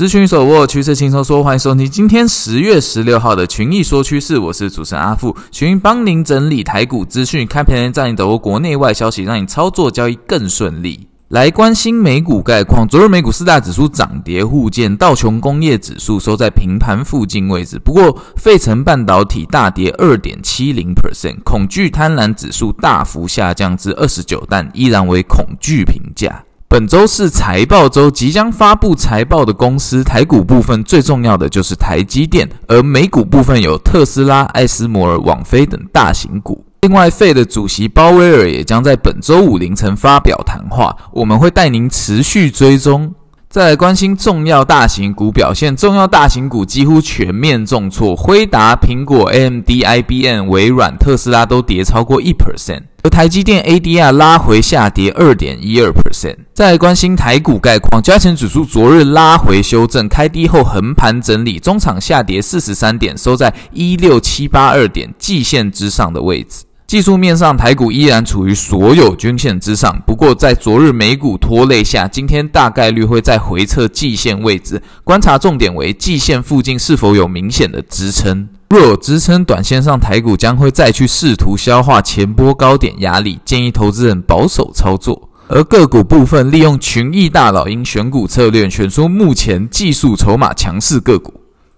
资讯手握趋势轻松说，欢迎收听今天十月十六号的群益说趋势，我是主持人阿富，群益帮您整理台股资讯，开盘前带你掌握国内外消息，让你操作交易更顺利。来关心美股概况，昨日美股四大指数涨跌互见，道琼工业指数收在平盘附近位置，不过费城半导体大跌二点七零 percent，恐惧贪婪指数大幅下降至二十九，但依然为恐惧评价。本周是财报周，即将发布财报的公司，台股部分最重要的就是台积电，而美股部分有特斯拉、艾斯摩尔、网飞等大型股。另外费的主席鲍威尔也将在本周五凌晨发表谈话，我们会带您持续追踪。再来关心重要大型股表现，重要大型股几乎全面重挫，辉达、苹果、AMD、IBM、微软、特斯拉都跌超过一 percent，而台积电 ADR 拉回下跌二点一二 percent。再来关心台股概况，加权指数昨日拉回修正，开低后横盘整理，中场下跌四十三点，收在一六七八二点，季线之上的位置。技术面上，台股依然处于所有均线之上。不过，在昨日美股拖累下，今天大概率会再回测季线位置。观察重点为季线附近是否有明显的支撑。若有支撑，短线上台股将会再去试图消化前波高点压力，建议投资人保守操作。而个股部分，利用群益大老鹰选股策略，选出目前技术筹码强势个股，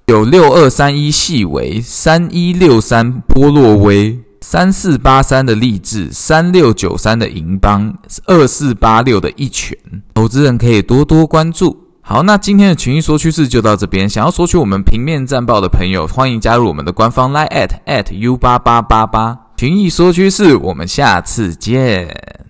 有六二三一细微、三一六三波洛威。三四八三的励志，三六九三的银邦，二四八六的一拳，投资人可以多多关注。好，那今天的群益说趋势就到这边。想要索取我们平面战报的朋友，欢迎加入我们的官方 line at at u 八八八八。群益说趋势，我们下次见。